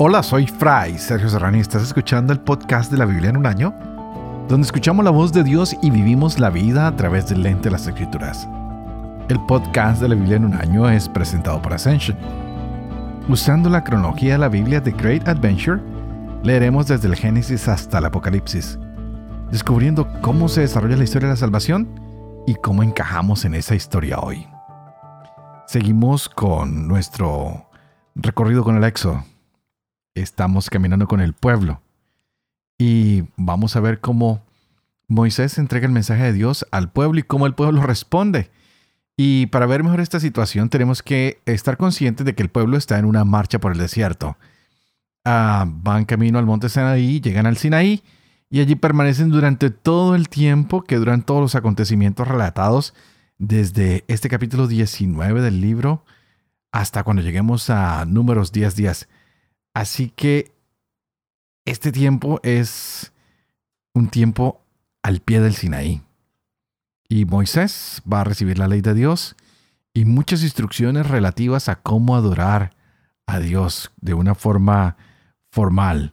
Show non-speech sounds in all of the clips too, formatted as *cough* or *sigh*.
Hola, soy Fray Sergio Serrani. Estás escuchando el podcast de la Biblia en un año, donde escuchamos la voz de Dios y vivimos la vida a través del lente de las Escrituras. El podcast de la Biblia en un año es presentado por Ascension. Usando la cronología de la Biblia de Great Adventure, leeremos desde el Génesis hasta el Apocalipsis, descubriendo cómo se desarrolla la historia de la salvación y cómo encajamos en esa historia hoy. Seguimos con nuestro recorrido con el Éxodo estamos caminando con el pueblo. Y vamos a ver cómo Moisés entrega el mensaje de Dios al pueblo y cómo el pueblo responde. Y para ver mejor esta situación tenemos que estar conscientes de que el pueblo está en una marcha por el desierto. Ah, van camino al monte Sinaí, llegan al Sinaí y allí permanecen durante todo el tiempo que duran todos los acontecimientos relatados desde este capítulo 19 del libro hasta cuando lleguemos a números 10 días. Así que este tiempo es un tiempo al pie del Sinaí. Y Moisés va a recibir la ley de Dios y muchas instrucciones relativas a cómo adorar a Dios de una forma formal.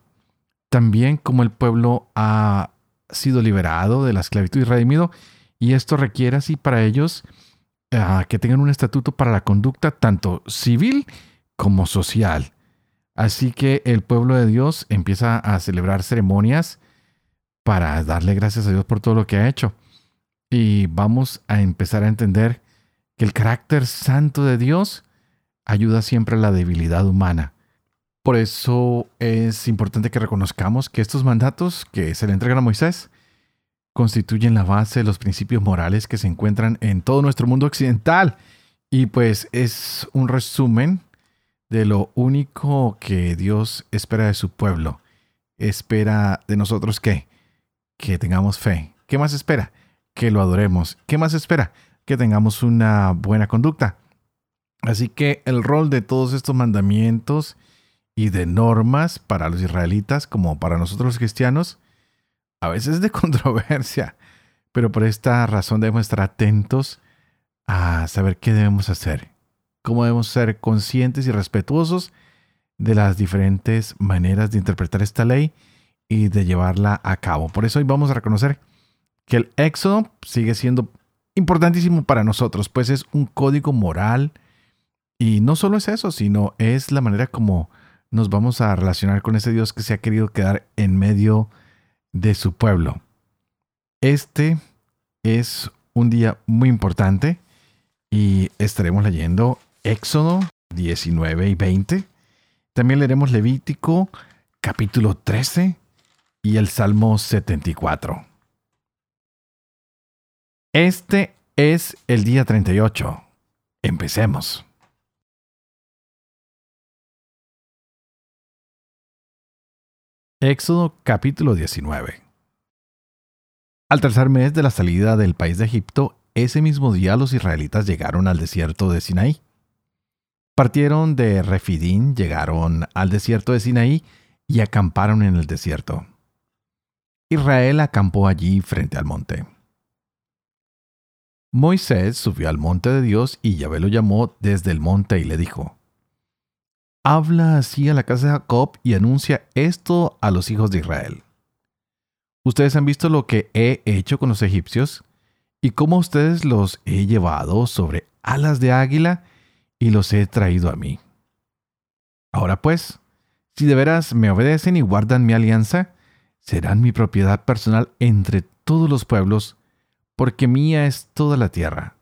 También cómo el pueblo ha sido liberado de la esclavitud y redimido. Y esto requiere así para ellos ah, que tengan un estatuto para la conducta tanto civil como social. Así que el pueblo de Dios empieza a celebrar ceremonias para darle gracias a Dios por todo lo que ha hecho. Y vamos a empezar a entender que el carácter santo de Dios ayuda siempre a la debilidad humana. Por eso es importante que reconozcamos que estos mandatos que se le entregan a Moisés constituyen la base de los principios morales que se encuentran en todo nuestro mundo occidental. Y pues es un resumen de lo único que Dios espera de su pueblo. Espera de nosotros que que tengamos fe. ¿Qué más espera? Que lo adoremos. ¿Qué más espera? Que tengamos una buena conducta. Así que el rol de todos estos mandamientos y de normas para los israelitas como para nosotros los cristianos a veces es de *laughs* controversia, pero por esta razón debemos estar atentos a saber qué debemos hacer cómo debemos ser conscientes y respetuosos de las diferentes maneras de interpretar esta ley y de llevarla a cabo. Por eso hoy vamos a reconocer que el éxodo sigue siendo importantísimo para nosotros, pues es un código moral y no solo es eso, sino es la manera como nos vamos a relacionar con ese Dios que se ha querido quedar en medio de su pueblo. Este es un día muy importante y estaremos leyendo Éxodo 19 y 20. También leeremos Levítico capítulo 13 y el Salmo 74. Este es el día 38. Empecemos. Éxodo capítulo 19. Al tercer mes de la salida del país de Egipto, ese mismo día los israelitas llegaron al desierto de Sinaí. Partieron de Refidín, llegaron al desierto de Sinaí y acamparon en el desierto. Israel acampó allí frente al monte. Moisés subió al monte de Dios y Yahvé lo llamó desde el monte y le dijo, Habla así a la casa de Jacob y anuncia esto a los hijos de Israel. Ustedes han visto lo que he hecho con los egipcios y cómo ustedes los he llevado sobre alas de águila y los he traído a mí. Ahora pues, si de veras me obedecen y guardan mi alianza, serán mi propiedad personal entre todos los pueblos, porque mía es toda la tierra.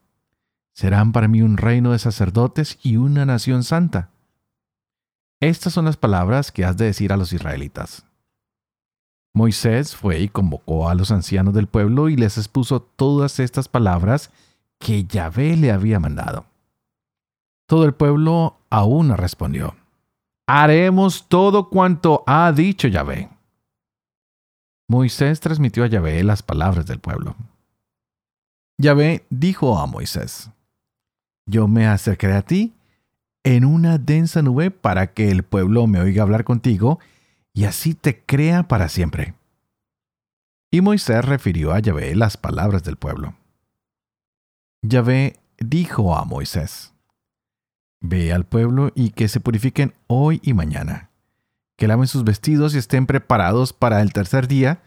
Serán para mí un reino de sacerdotes y una nación santa. Estas son las palabras que has de decir a los israelitas. Moisés fue y convocó a los ancianos del pueblo y les expuso todas estas palabras que Yahvé le había mandado. Todo el pueblo aún respondió, haremos todo cuanto ha dicho Yahvé. Moisés transmitió a Yahvé las palabras del pueblo. Yahvé dijo a Moisés, yo me acercaré a ti en una densa nube para que el pueblo me oiga hablar contigo y así te crea para siempre. Y Moisés refirió a Yahvé las palabras del pueblo. Yahvé dijo a Moisés, Ve al pueblo y que se purifiquen hoy y mañana, que laven sus vestidos y estén preparados para el tercer día,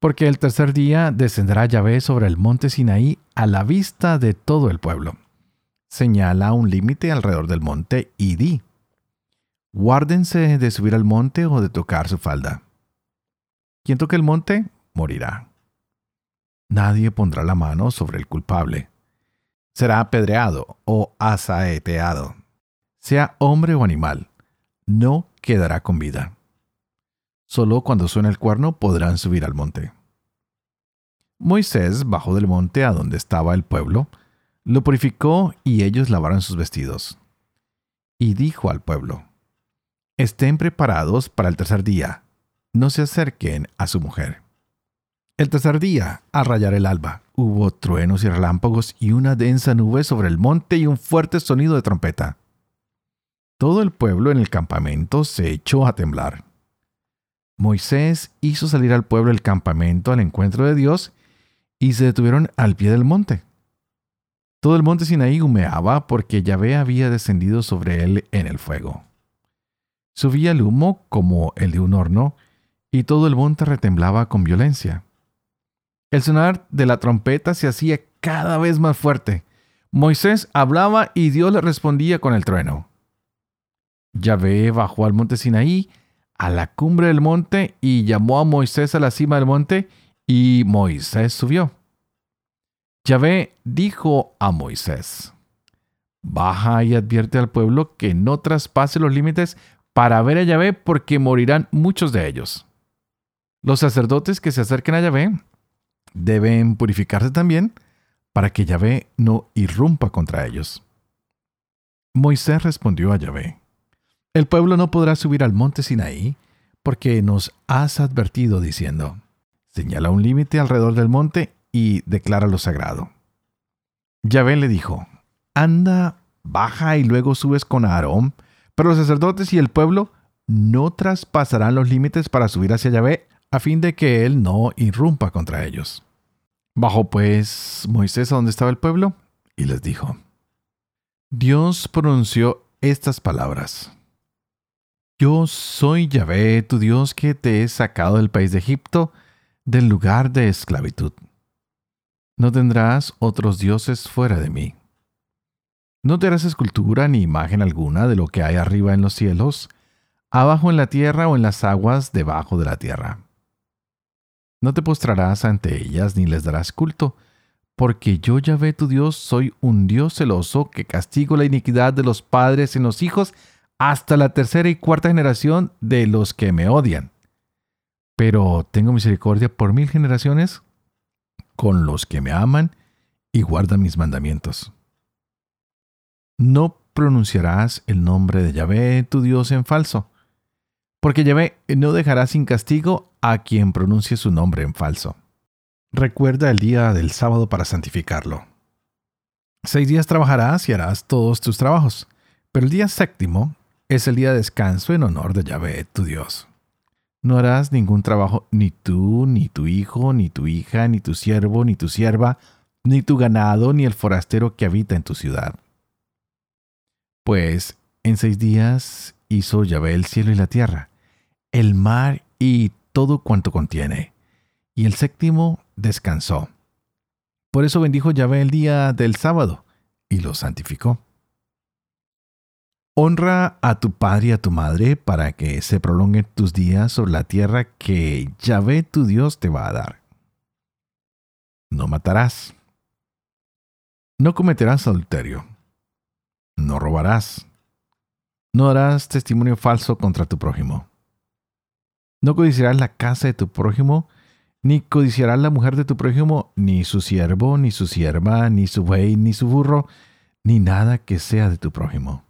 porque el tercer día descenderá Yahvé sobre el monte Sinaí a la vista de todo el pueblo. Señala un límite alrededor del monte y di, guárdense de subir al monte o de tocar su falda. Quien toque el monte, morirá. Nadie pondrá la mano sobre el culpable. Será apedreado o asaeteado. Sea hombre o animal, no quedará con vida. Solo cuando suene el cuerno podrán subir al monte. Moisés bajó del monte a donde estaba el pueblo, lo purificó y ellos lavaron sus vestidos. Y dijo al pueblo, Estén preparados para el tercer día, no se acerquen a su mujer. El tercer día, al rayar el alba, hubo truenos y relámpagos y una densa nube sobre el monte y un fuerte sonido de trompeta. Todo el pueblo en el campamento se echó a temblar. Moisés hizo salir al pueblo del campamento al encuentro de Dios y se detuvieron al pie del monte. Todo el monte Sinaí humeaba porque Yahvé había descendido sobre él en el fuego. Subía el humo como el de un horno y todo el monte retemblaba con violencia. El sonar de la trompeta se hacía cada vez más fuerte. Moisés hablaba y Dios le respondía con el trueno. Yahvé bajó al monte Sinaí a la cumbre del monte y llamó a Moisés a la cima del monte y Moisés subió. Yahvé dijo a Moisés, Baja y advierte al pueblo que no traspase los límites para ver a Yahvé porque morirán muchos de ellos. Los sacerdotes que se acerquen a Yahvé deben purificarse también para que Yahvé no irrumpa contra ellos. Moisés respondió a Yahvé, el pueblo no podrá subir al monte Sinaí, porque nos has advertido diciendo, señala un límite alrededor del monte y declara lo sagrado. Yahvé le dijo, anda, baja y luego subes con Aarón, pero los sacerdotes y el pueblo no traspasarán los límites para subir hacia Yahvé a fin de que él no irrumpa contra ellos. Bajó pues Moisés a donde estaba el pueblo y les dijo, Dios pronunció estas palabras. Yo soy Yahvé, tu Dios, que te he sacado del país de Egipto, del lugar de esclavitud. No tendrás otros dioses fuera de mí. No te harás escultura ni imagen alguna de lo que hay arriba en los cielos, abajo en la tierra o en las aguas debajo de la tierra. No te postrarás ante ellas ni les darás culto, porque yo Yahvé tu Dios soy un Dios celoso que castigo la iniquidad de los padres en los hijos hasta la tercera y cuarta generación de los que me odian. Pero tengo misericordia por mil generaciones con los que me aman y guardan mis mandamientos. No pronunciarás el nombre de Yahvé, tu Dios, en falso, porque Yahvé no dejará sin castigo a quien pronuncie su nombre en falso. Recuerda el día del sábado para santificarlo. Seis días trabajarás y harás todos tus trabajos, pero el día séptimo es el día de descanso en honor de Yahvé, tu Dios. No harás ningún trabajo ni tú, ni tu hijo, ni tu hija, ni tu siervo, ni tu sierva, ni tu ganado, ni el forastero que habita en tu ciudad. Pues en seis días hizo Yahvé el cielo y la tierra, el mar y todo cuanto contiene, y el séptimo descansó. Por eso bendijo Yahvé el día del sábado y lo santificó. Honra a tu padre y a tu madre para que se prolonguen tus días sobre la tierra que Yahvé tu Dios te va a dar. No matarás. No cometerás adulterio. No robarás. No harás testimonio falso contra tu prójimo. No codiciarás la casa de tu prójimo, ni codiciarás la mujer de tu prójimo, ni su siervo, ni su sierva, ni su buey, ni su burro, ni nada que sea de tu prójimo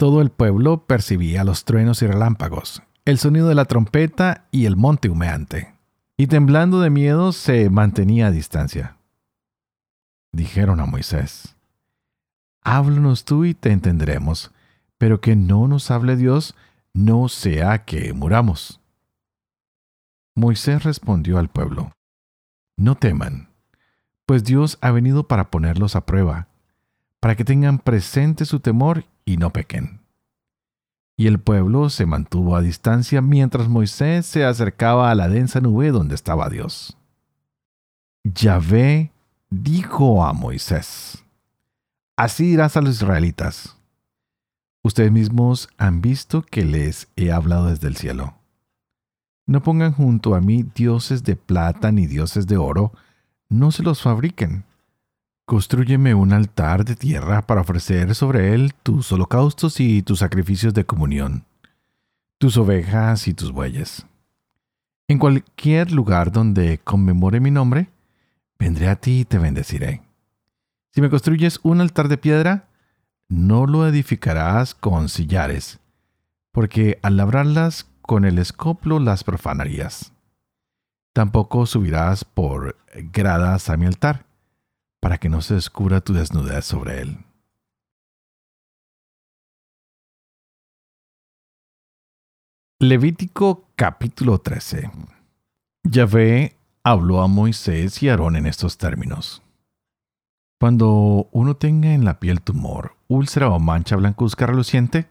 todo el pueblo percibía los truenos y relámpagos, el sonido de la trompeta y el monte humeante, y temblando de miedo se mantenía a distancia. Dijeron a Moisés, Háblanos tú y te entenderemos, pero que no nos hable Dios, no sea que muramos. Moisés respondió al pueblo, No teman, pues Dios ha venido para ponerlos a prueba, para que tengan presente su temor y no pequen. y el pueblo se mantuvo a distancia mientras Moisés se acercaba a la densa nube donde estaba Dios. Yahvé dijo a Moisés, Así dirás a los israelitas, ustedes mismos han visto que les he hablado desde el cielo. No pongan junto a mí dioses de plata ni dioses de oro, no se los fabriquen. Constrúyeme un altar de tierra para ofrecer sobre él tus holocaustos y tus sacrificios de comunión, tus ovejas y tus bueyes. En cualquier lugar donde conmemore mi nombre, vendré a ti y te bendeciré. Si me construyes un altar de piedra, no lo edificarás con sillares, porque al labrarlas con el escoplo las profanarías. Tampoco subirás por gradas a mi altar para que no se descubra tu desnudez sobre él. Levítico capítulo 13 Yahvé habló a Moisés y Aarón en estos términos. Cuando uno tenga en la piel tumor, úlcera o mancha blancuzca reluciente,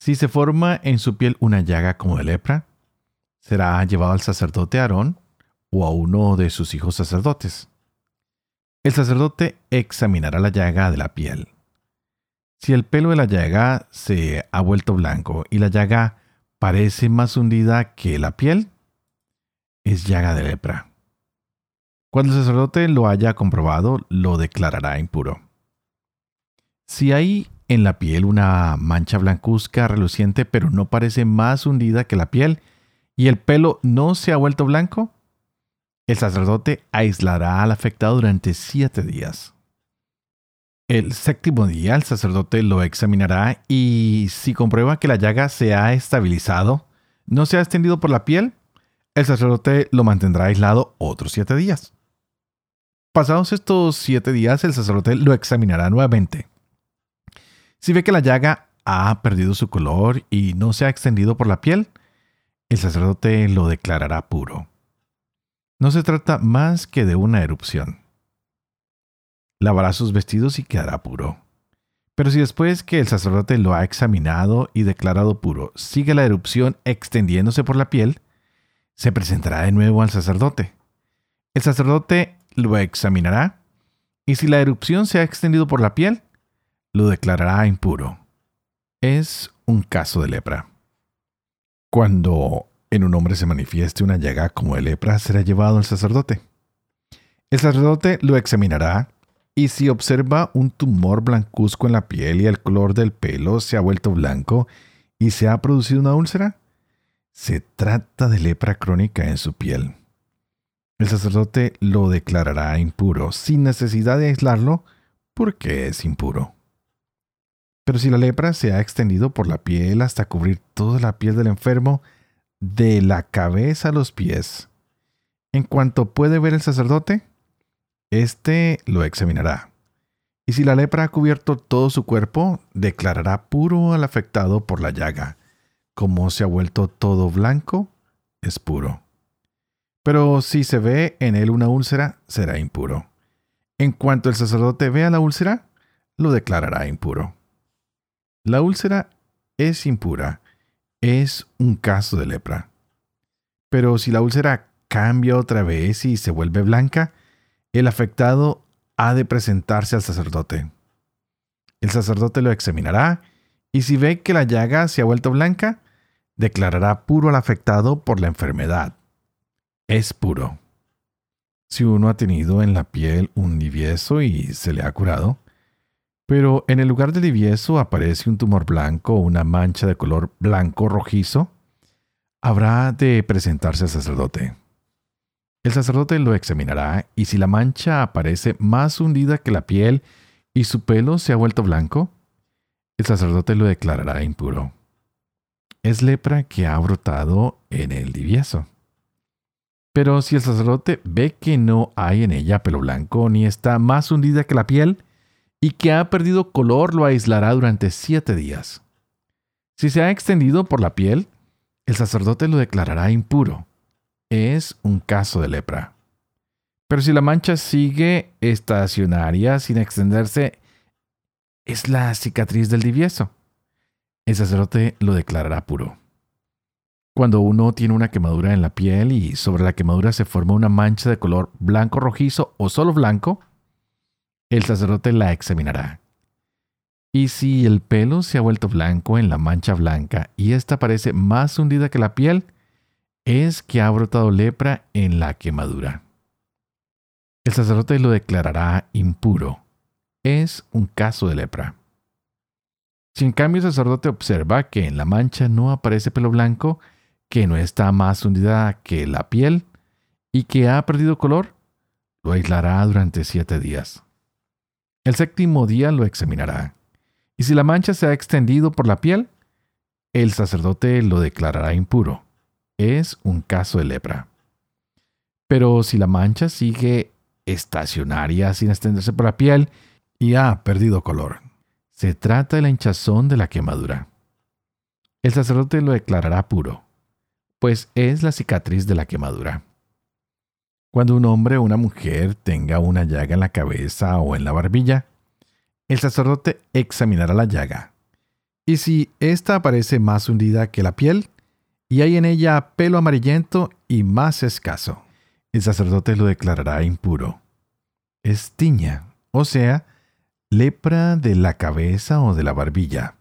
si se forma en su piel una llaga como de lepra, será llevado al sacerdote Aarón o a uno de sus hijos sacerdotes. El sacerdote examinará la llaga de la piel. Si el pelo de la llaga se ha vuelto blanco y la llaga parece más hundida que la piel, es llaga de lepra. Cuando el sacerdote lo haya comprobado, lo declarará impuro. Si hay en la piel una mancha blancuzca reluciente pero no parece más hundida que la piel y el pelo no se ha vuelto blanco, el sacerdote aislará al afectado durante siete días. El séptimo día el sacerdote lo examinará y si comprueba que la llaga se ha estabilizado, no se ha extendido por la piel, el sacerdote lo mantendrá aislado otros siete días. Pasados estos siete días, el sacerdote lo examinará nuevamente. Si ve que la llaga ha perdido su color y no se ha extendido por la piel, el sacerdote lo declarará puro. No se trata más que de una erupción. Lavará sus vestidos y quedará puro. Pero si después que el sacerdote lo ha examinado y declarado puro, sigue la erupción extendiéndose por la piel, se presentará de nuevo al sacerdote. El sacerdote lo examinará y si la erupción se ha extendido por la piel, lo declarará impuro. Es un caso de lepra. Cuando en un hombre se manifieste una llaga como de lepra, será llevado al sacerdote. El sacerdote lo examinará y si observa un tumor blancuzco en la piel y el color del pelo se ha vuelto blanco y se ha producido una úlcera, se trata de lepra crónica en su piel. El sacerdote lo declarará impuro sin necesidad de aislarlo porque es impuro. Pero si la lepra se ha extendido por la piel hasta cubrir toda la piel del enfermo, de la cabeza a los pies. En cuanto puede ver el sacerdote, éste lo examinará. Y si la lepra ha cubierto todo su cuerpo, declarará puro al afectado por la llaga. Como se ha vuelto todo blanco, es puro. Pero si se ve en él una úlcera, será impuro. En cuanto el sacerdote vea la úlcera, lo declarará impuro. La úlcera es impura es un caso de lepra. Pero si la úlcera cambia otra vez y se vuelve blanca, el afectado ha de presentarse al sacerdote. El sacerdote lo examinará y si ve que la llaga se ha vuelto blanca, declarará puro al afectado por la enfermedad. Es puro. Si uno ha tenido en la piel un divieso y se le ha curado, pero en el lugar del divieso aparece un tumor blanco o una mancha de color blanco rojizo, habrá de presentarse al sacerdote. El sacerdote lo examinará y si la mancha aparece más hundida que la piel y su pelo se ha vuelto blanco, el sacerdote lo declarará impuro. Es lepra que ha brotado en el divieso. Pero si el sacerdote ve que no hay en ella pelo blanco ni está más hundida que la piel, y que ha perdido color lo aislará durante siete días. Si se ha extendido por la piel, el sacerdote lo declarará impuro. Es un caso de lepra. Pero si la mancha sigue estacionaria sin extenderse, es la cicatriz del divieso. el sacerdote lo declarará puro. Cuando uno tiene una quemadura en la piel y sobre la quemadura se forma una mancha de color blanco rojizo o solo blanco, el sacerdote la examinará. Y si el pelo se ha vuelto blanco en la mancha blanca y ésta parece más hundida que la piel, es que ha brotado lepra en la quemadura. El sacerdote lo declarará impuro. Es un caso de lepra. Si en cambio el sacerdote observa que en la mancha no aparece pelo blanco, que no está más hundida que la piel y que ha perdido color, lo aislará durante siete días. El séptimo día lo examinará. Y si la mancha se ha extendido por la piel, el sacerdote lo declarará impuro. Es un caso de lepra. Pero si la mancha sigue estacionaria sin extenderse por la piel y ha perdido color, se trata de la hinchazón de la quemadura. El sacerdote lo declarará puro, pues es la cicatriz de la quemadura. Cuando un hombre o una mujer tenga una llaga en la cabeza o en la barbilla, el sacerdote examinará la llaga. Y si ésta aparece más hundida que la piel, y hay en ella pelo amarillento y más escaso, el sacerdote lo declarará impuro. Es tiña, o sea, lepra de la cabeza o de la barbilla.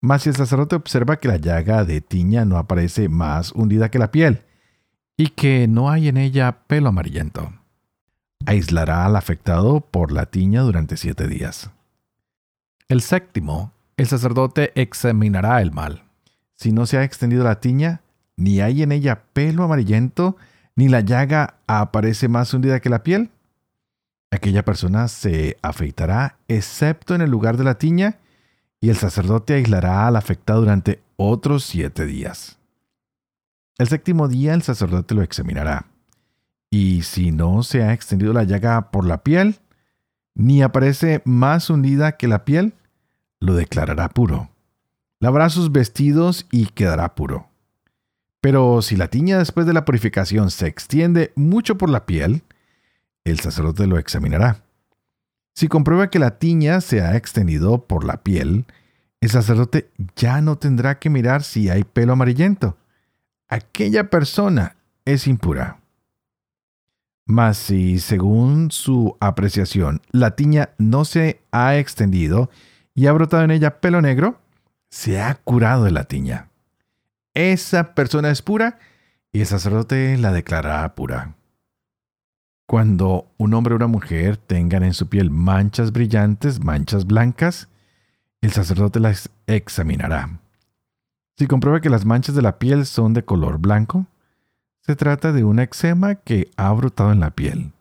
Mas si el sacerdote observa que la llaga de tiña no aparece más hundida que la piel, y que no hay en ella pelo amarillento. Aislará al afectado por la tiña durante siete días. El séptimo, el sacerdote examinará el mal. Si no se ha extendido la tiña, ni hay en ella pelo amarillento, ni la llaga aparece más hundida que la piel, aquella persona se afeitará excepto en el lugar de la tiña, y el sacerdote aislará al afectado durante otros siete días. El séptimo día el sacerdote lo examinará. Y si no se ha extendido la llaga por la piel, ni aparece más hundida que la piel, lo declarará puro. Lavará sus vestidos y quedará puro. Pero si la tiña después de la purificación se extiende mucho por la piel, el sacerdote lo examinará. Si comprueba que la tiña se ha extendido por la piel, el sacerdote ya no tendrá que mirar si hay pelo amarillento aquella persona es impura. Mas si, según su apreciación, la tiña no se ha extendido y ha brotado en ella pelo negro, se ha curado de la tiña. Esa persona es pura y el sacerdote la declarará pura. Cuando un hombre o una mujer tengan en su piel manchas brillantes, manchas blancas, el sacerdote las examinará. Si comprueba que las manchas de la piel son de color blanco, se trata de un eczema que ha brotado en la piel.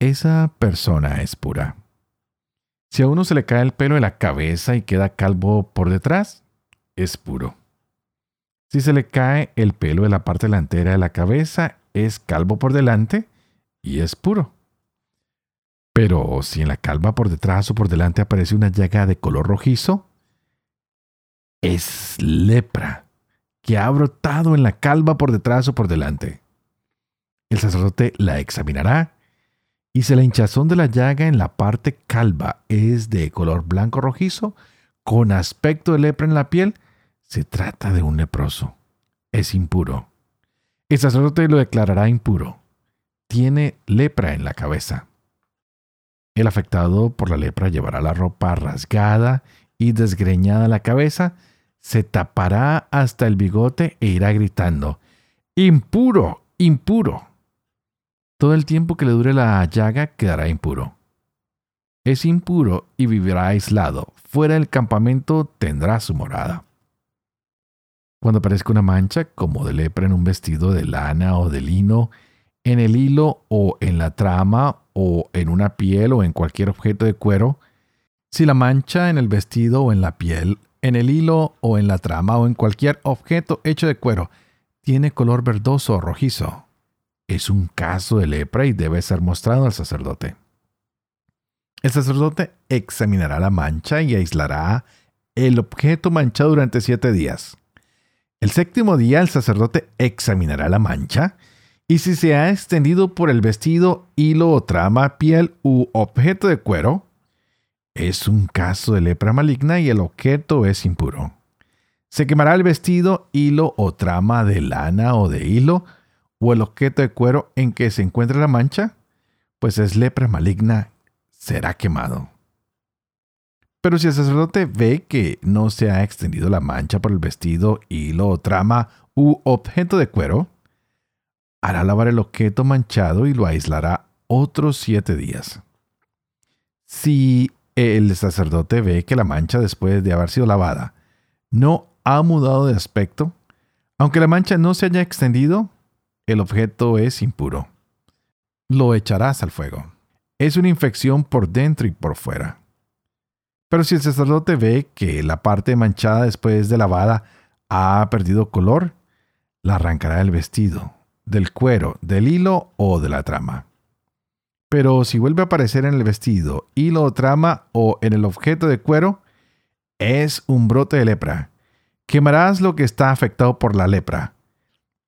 Esa persona es pura. Si a uno se le cae el pelo de la cabeza y queda calvo por detrás, es puro. Si se le cae el pelo de la parte delantera de la cabeza, es calvo por delante y es puro. Pero si en la calva por detrás o por delante aparece una llaga de color rojizo, es lepra que ha brotado en la calva por detrás o por delante. El sacerdote la examinará y si la hinchazón de la llaga en la parte calva es de color blanco rojizo, con aspecto de lepra en la piel, se trata de un leproso. Es impuro. El sacerdote lo declarará impuro. Tiene lepra en la cabeza. El afectado por la lepra llevará la ropa rasgada y desgreñada la cabeza, se tapará hasta el bigote e irá gritando, impuro, impuro. Todo el tiempo que le dure la llaga quedará impuro. Es impuro y vivirá aislado. Fuera del campamento tendrá su morada. Cuando aparezca una mancha, como de lepra en un vestido de lana o de lino, en el hilo o en la trama o en una piel o en cualquier objeto de cuero, si la mancha en el vestido o en la piel, en el hilo o en la trama o en cualquier objeto hecho de cuero tiene color verdoso o rojizo, es un caso de lepra y debe ser mostrado al sacerdote. El sacerdote examinará la mancha y aislará el objeto manchado durante siete días. El séptimo día el sacerdote examinará la mancha y si se ha extendido por el vestido, hilo o trama, piel u objeto de cuero, es un caso de lepra maligna y el objeto es impuro. Se quemará el vestido, hilo o trama de lana o de hilo, o el objeto de cuero en que se encuentra la mancha, pues es lepra maligna, será quemado. Pero si el sacerdote ve que no se ha extendido la mancha por el vestido, hilo o trama u objeto de cuero, hará lavar el objeto manchado y lo aislará otros siete días. Si el sacerdote ve que la mancha después de haber sido lavada no ha mudado de aspecto, aunque la mancha no se haya extendido, el objeto es impuro. Lo echarás al fuego. Es una infección por dentro y por fuera. Pero si el sacerdote ve que la parte manchada después de lavada ha perdido color, la arrancará del vestido, del cuero, del hilo o de la trama. Pero si vuelve a aparecer en el vestido, hilo o trama o en el objeto de cuero, es un brote de lepra. Quemarás lo que está afectado por la lepra.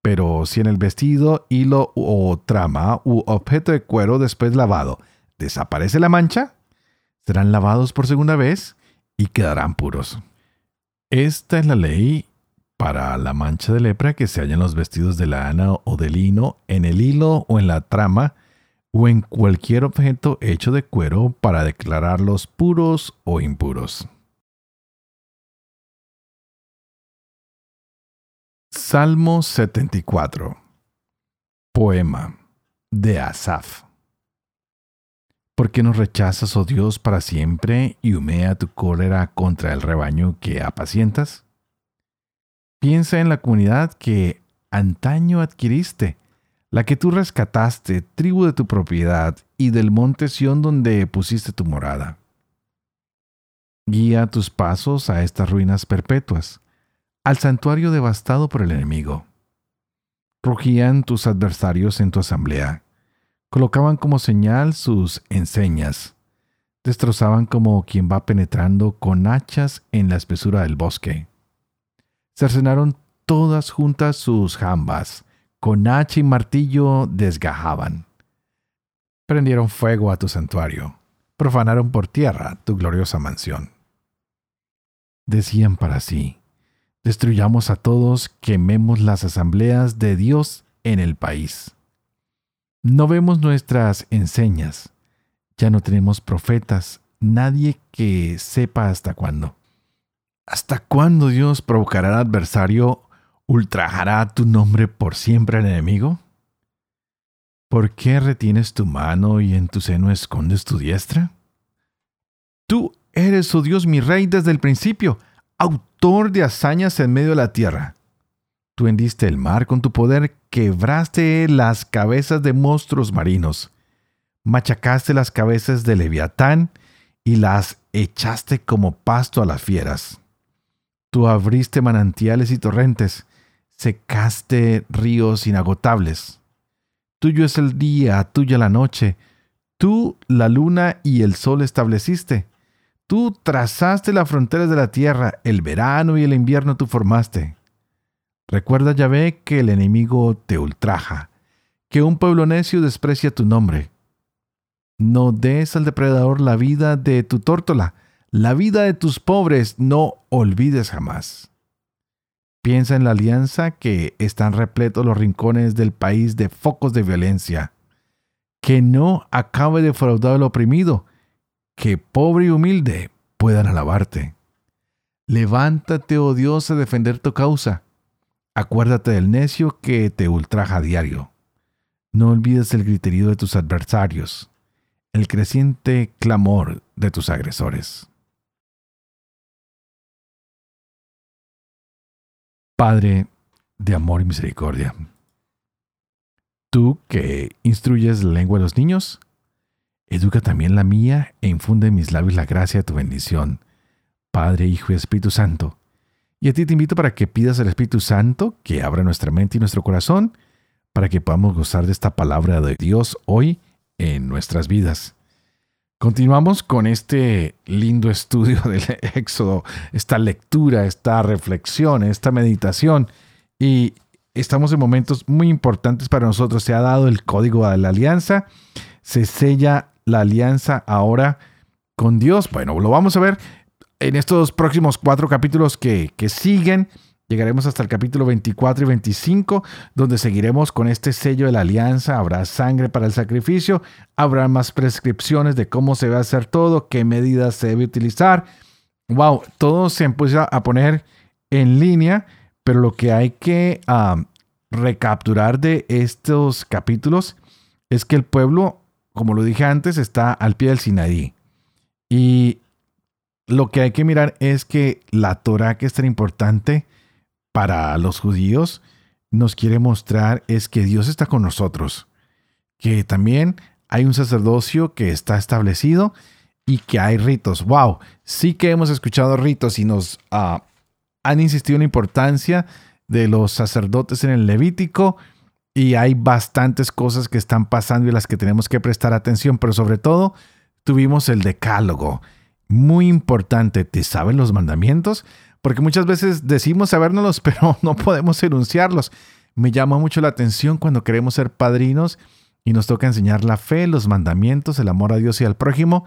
Pero si en el vestido, hilo o trama u objeto de cuero después lavado desaparece la mancha, serán lavados por segunda vez y quedarán puros. Esta es la ley para la mancha de lepra que se halla en los vestidos de lana o de lino, en el hilo o en la trama, o en cualquier objeto hecho de cuero para declararlos puros o impuros. Salmo 74 Poema de Asaf ¿Por qué nos rechazas, oh Dios, para siempre y humea tu cólera contra el rebaño que apacientas? Piensa en la comunidad que antaño adquiriste, la que tú rescataste, tribu de tu propiedad y del monte Sión donde pusiste tu morada. Guía tus pasos a estas ruinas perpetuas, al santuario devastado por el enemigo. Rugían tus adversarios en tu asamblea, colocaban como señal sus enseñas, destrozaban como quien va penetrando con hachas en la espesura del bosque. Cercenaron todas juntas sus jambas, con hacha y martillo desgajaban. Prendieron fuego a tu santuario, profanaron por tierra tu gloriosa mansión. Decían para sí, destruyamos a todos, quememos las asambleas de Dios en el país. No vemos nuestras enseñas, ya no tenemos profetas, nadie que sepa hasta cuándo. ¿Hasta cuándo Dios provocará al adversario ¿Ultrajará tu nombre por siempre al enemigo? ¿Por qué retienes tu mano y en tu seno escondes tu diestra? Tú eres, oh Dios, mi rey desde el principio, autor de hazañas en medio de la tierra. Tú hendiste el mar con tu poder, quebraste las cabezas de monstruos marinos, machacaste las cabezas de Leviatán y las echaste como pasto a las fieras. Tú abriste manantiales y torrentes, secaste ríos inagotables. Tuyo es el día, tuya la noche. Tú la luna y el sol estableciste. Tú trazaste las fronteras de la tierra, el verano y el invierno tú formaste. Recuerda, Yahvé, que el enemigo te ultraja, que un pueblo necio desprecia tu nombre. No des al depredador la vida de tu tórtola, la vida de tus pobres no olvides jamás. Piensa en la alianza que están repletos los rincones del país de focos de violencia. Que no acabe defraudado el oprimido, que pobre y humilde puedan alabarte. Levántate, oh Dios, a defender tu causa. Acuérdate del necio que te ultraja a diario. No olvides el griterío de tus adversarios, el creciente clamor de tus agresores. Padre de amor y misericordia, tú que instruyes la lengua de los niños, educa también la mía e infunde en mis labios la gracia de tu bendición, Padre, Hijo y Espíritu Santo. Y a ti te invito para que pidas al Espíritu Santo que abra nuestra mente y nuestro corazón para que podamos gozar de esta palabra de Dios hoy en nuestras vidas. Continuamos con este lindo estudio del Éxodo, esta lectura, esta reflexión, esta meditación. Y estamos en momentos muy importantes para nosotros. Se ha dado el código de la alianza, se sella la alianza ahora con Dios. Bueno, lo vamos a ver en estos próximos cuatro capítulos que, que siguen. Llegaremos hasta el capítulo 24 y 25, donde seguiremos con este sello de la alianza. Habrá sangre para el sacrificio, habrá más prescripciones de cómo se va a hacer todo, qué medidas se debe utilizar. Wow, todo se empieza a poner en línea, pero lo que hay que recapturar de estos capítulos es que el pueblo, como lo dije antes, está al pie del Sinaí. Y lo que hay que mirar es que la Torah, que es tan importante, para los judíos nos quiere mostrar es que Dios está con nosotros, que también hay un sacerdocio que está establecido y que hay ritos. ¡Wow! Sí que hemos escuchado ritos y nos ah, han insistido en la importancia de los sacerdotes en el Levítico y hay bastantes cosas que están pasando y las que tenemos que prestar atención, pero sobre todo tuvimos el decálogo. Muy importante, ¿te saben los mandamientos? Porque muchas veces decimos sabérnoslos, *laughs* pero no podemos enunciarlos. Me llama mucho la atención cuando queremos ser padrinos y nos toca enseñar la fe, los mandamientos, el amor a Dios y al prójimo,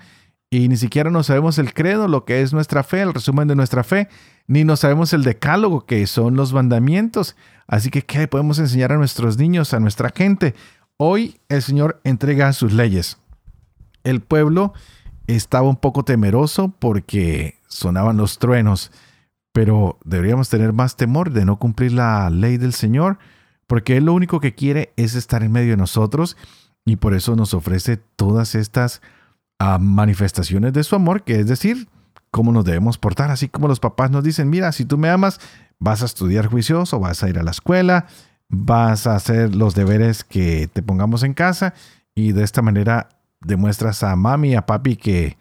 y ni siquiera nos sabemos el credo, lo que es nuestra fe, el resumen de nuestra fe, ni nos sabemos el decálogo, que son los mandamientos. Así que, ¿qué podemos enseñar a nuestros niños, a nuestra gente? Hoy el Señor entrega sus leyes. El pueblo estaba un poco temeroso porque sonaban los truenos pero deberíamos tener más temor de no cumplir la ley del Señor, porque Él lo único que quiere es estar en medio de nosotros y por eso nos ofrece todas estas ah, manifestaciones de su amor, que es decir, cómo nos debemos portar, así como los papás nos dicen, mira, si tú me amas, vas a estudiar juicioso, vas a ir a la escuela, vas a hacer los deberes que te pongamos en casa y de esta manera demuestras a mami y a papi que,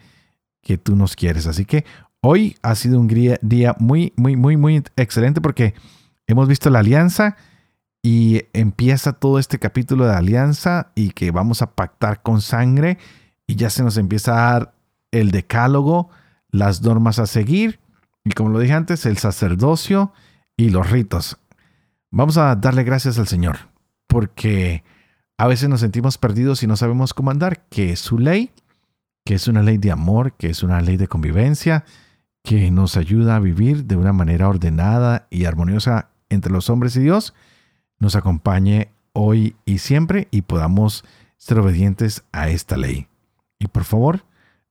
que tú nos quieres. Así que Hoy ha sido un día muy, muy, muy, muy excelente porque hemos visto la alianza y empieza todo este capítulo de alianza y que vamos a pactar con sangre y ya se nos empieza a dar el decálogo, las normas a seguir y como lo dije antes, el sacerdocio y los ritos. Vamos a darle gracias al Señor porque a veces nos sentimos perdidos y no sabemos cómo andar, que es su ley, que es una ley de amor, que es una ley de convivencia, que nos ayuda a vivir de una manera ordenada y armoniosa entre los hombres y Dios, nos acompañe hoy y siempre y podamos ser obedientes a esta ley. Y por favor,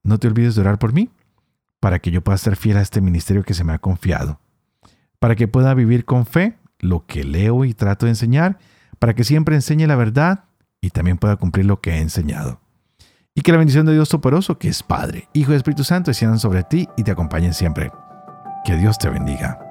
no te olvides de orar por mí, para que yo pueda ser fiel a este ministerio que se me ha confiado, para que pueda vivir con fe lo que leo y trato de enseñar, para que siempre enseñe la verdad y también pueda cumplir lo que he enseñado. Y que la bendición de Dios Toporoso, que es Padre, Hijo y Espíritu Santo, desciendan sobre ti y te acompañen siempre. Que Dios te bendiga.